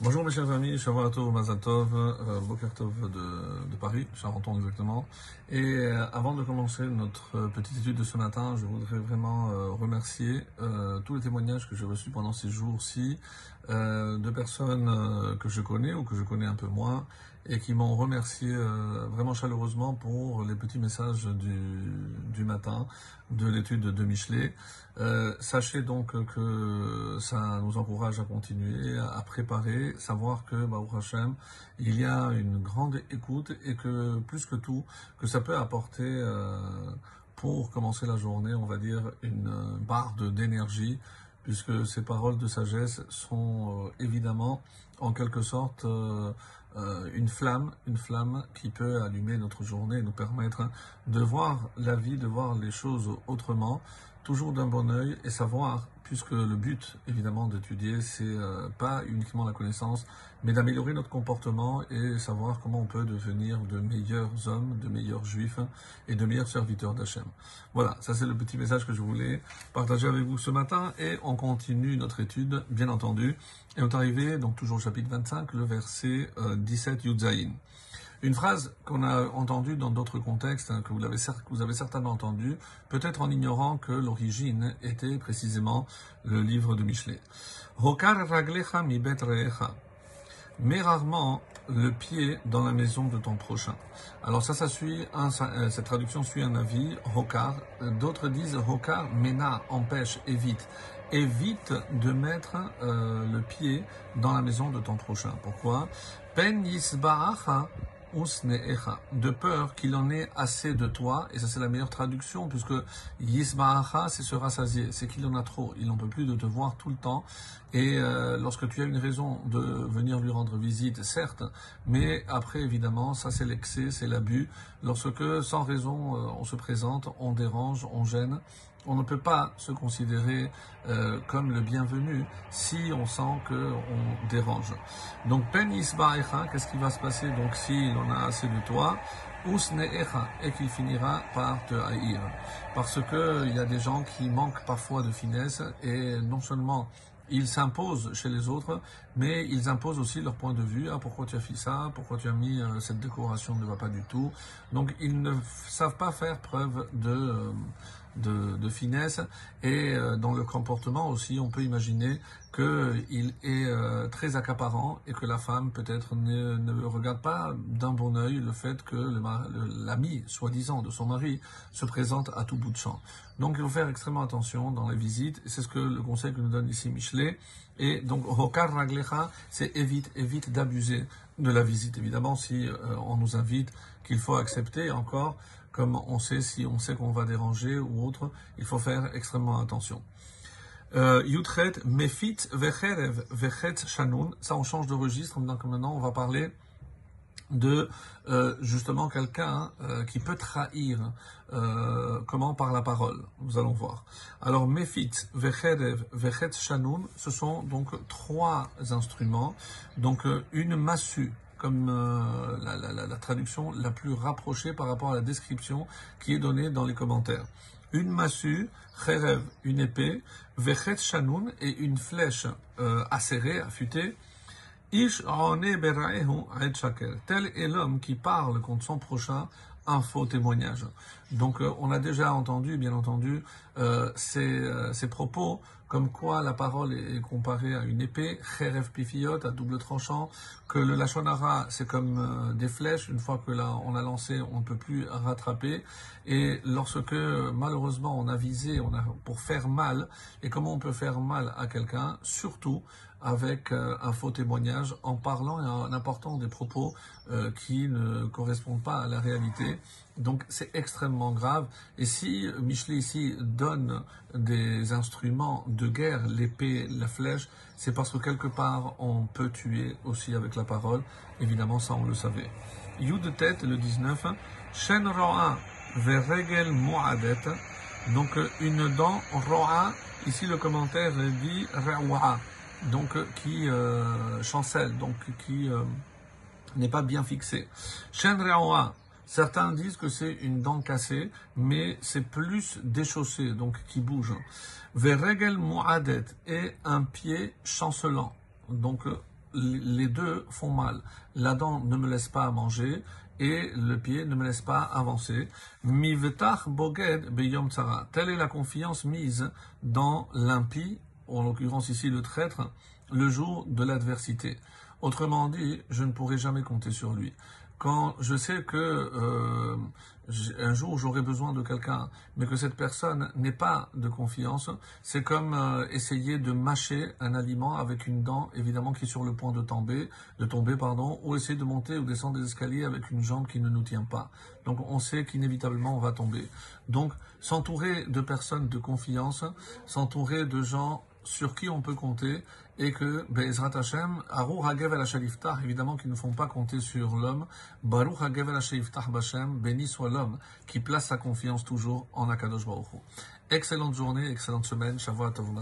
Bonjour mes chers amis, Shavuot Mazal Tov, euh, Boker Tov de, de Paris, Charenton exactement. Et euh, avant de commencer notre petite étude de ce matin, je voudrais vraiment euh, remercier tous les témoignages que j'ai reçus pendant ces jours-ci de personnes que je connais ou que je connais un peu moins et qui m'ont remercié euh, vraiment chaleureusement pour les petits messages du, matin de l'étude de Michelet. Euh, sachez donc que ça nous encourage à continuer, à préparer, savoir que, Baruch Hashem, il y a une grande écoute et que, plus que tout, que ça peut apporter, euh, pour commencer la journée, on va dire, une barre d'énergie, puisque ces paroles de sagesse sont euh, évidemment, en quelque sorte, euh, euh, une flamme, une flamme qui peut allumer notre journée nous permettre de voir la vie, de voir les choses autrement, toujours d'un bon œil et savoir, puisque le but évidemment d'étudier, c'est euh, pas uniquement la connaissance, mais d'améliorer notre comportement et savoir comment on peut devenir de meilleurs hommes, de meilleurs juifs et de meilleurs serviteurs d'Hachem. Voilà, ça c'est le petit message que je voulais partager avec vous ce matin et on continue notre étude, bien entendu. Et on est arrivé, donc toujours au chapitre 25, le verset euh, 17 Yudzaïn. Une phrase qu'on a entendue dans d'autres contextes, hein, que, vous avez certainement entendue, peut-être en ignorant que l'origine était précisément le livre de Michelet. Hokar raglecha mi. Mets rarement le pied dans la maison de ton prochain. Alors ça, ça suit, euh, cette traduction suit un avis, hokar. D'autres disent hokar, mena, empêche, évite. Évite de mettre euh, le pied dans la maison de ton prochain. Pourquoi? Pen yisba'acha. De peur qu'il en ait assez de toi, et ça c'est la meilleure traduction, puisque yisba'acha c'est se rassasier, c'est qu'il en a trop, il n'en peut plus de te voir tout le temps, et euh, lorsque tu as une raison de venir lui rendre visite, certes, mais après évidemment, ça c'est l'excès, c'est l'abus, lorsque sans raison euh, on se présente, on dérange, on gêne, on ne peut pas se considérer euh, comme le bienvenu si on sent que on dérange. Donc pen yisba'echa, qu'est-ce qui va se passer donc s'il en a assez de toi? Et qu'il finira par te haïr. Parce que il y a des gens qui manquent parfois de finesse et non seulement ils s'imposent chez les autres, mais ils imposent aussi leur point de vue. Ah, pourquoi tu as fait ça? Pourquoi tu as mis euh, cette décoration ne va pas du tout? Donc, ils ne savent pas faire preuve de, euh, de, finesse. Et euh, dans le comportement aussi, on peut imaginer qu'il est euh, très accaparant et que la femme peut-être ne, regarde pas d'un bon œil le fait que l'ami, soi-disant, de son mari se présente à tout bout de champ. Donc il faut faire extrêmement attention dans les visites, c'est ce que le conseil que nous donne ici Michelet. Et donc, Hokar Raglecha, c'est évite, évite d'abuser de la visite. Évidemment, si euh, on nous invite, qu'il faut accepter encore, comme on sait, si on sait qu'on va déranger ou autre, il faut faire extrêmement attention. Euh, Yutret, Mefit, Vecherev, Vechet, Shanun. Ça, on change de registre. Donc maintenant, on va parler de euh, justement quelqu'un euh, qui peut trahir. Comment Par la parole. Nous allons voir. Alors, Mefit, Vecherev, Vechet, Shanun, ce sont donc trois instruments. Donc, une massue comme euh, la, traduction la plus rapprochée par rapport à la description qui est donnée dans les commentaires. Une massue, cherev, une épée, vechet shanoun et une flèche euh, acérée, affûtée. Ish. Tel est l'homme qui parle contre son prochain un faux témoignage. Donc euh, on a déjà entendu, bien entendu, euh, ces, euh, ces propos comme quoi la parole est comparée à une épée, cherev pifiot, à double tranchant, que le lachonara c'est comme des flèches, une fois que là on a lancé, on ne peut plus rattraper. Et lorsque malheureusement on a visé, on a pour faire mal, et comment on peut faire mal à quelqu'un, surtout avec euh, un faux témoignage, en parlant et en apportant des propos euh, qui ne correspondent pas à la réalité. Donc c'est extrêmement grave. Et si Michelet ici donne des instruments de guerre, l'épée, la flèche, c'est parce que quelque part on peut tuer aussi avec la parole. Évidemment, ça on le savait. Yud de tête, le 19, Shen Ro'a Veregel Moadet. Donc une dent Ro'a, ici le commentaire dit Rawa, donc euh, qui euh, chancelle, donc qui euh, n'est pas bien fixé. Shen certains disent que c'est une dent cassée, mais c'est plus déchaussé, donc qui bouge. Veregel Moadet et un pied chancelant. Donc les deux font mal. La dent ne me laisse pas manger et le pied ne me laisse pas avancer. Mivetach boged beyom tsara. Telle est la confiance mise dans l'impie, en l'occurrence ici le traître, le jour de l'adversité. Autrement dit, je ne pourrai jamais compter sur lui quand je sais que euh, un jour j'aurai besoin de quelqu'un, mais que cette personne n'est pas de confiance, c'est comme euh, essayer de mâcher un aliment avec une dent évidemment qui est sur le point de tomber, de tomber pardon, ou essayer de monter ou descendre des escaliers avec une jambe qui ne nous tient pas. Donc on sait qu'inévitablement on va tomber. Donc s'entourer de personnes de confiance, s'entourer de gens sur qui on peut compter et que Be'ezrat Hashem, Arur Hagev el évidemment qui ne font pas compter sur l'homme, Baruch Hagev el Bashem, béni soit l'homme qui place sa confiance toujours en Akadosh Baruch Excellente journée, excellente semaine, Shavuot Tov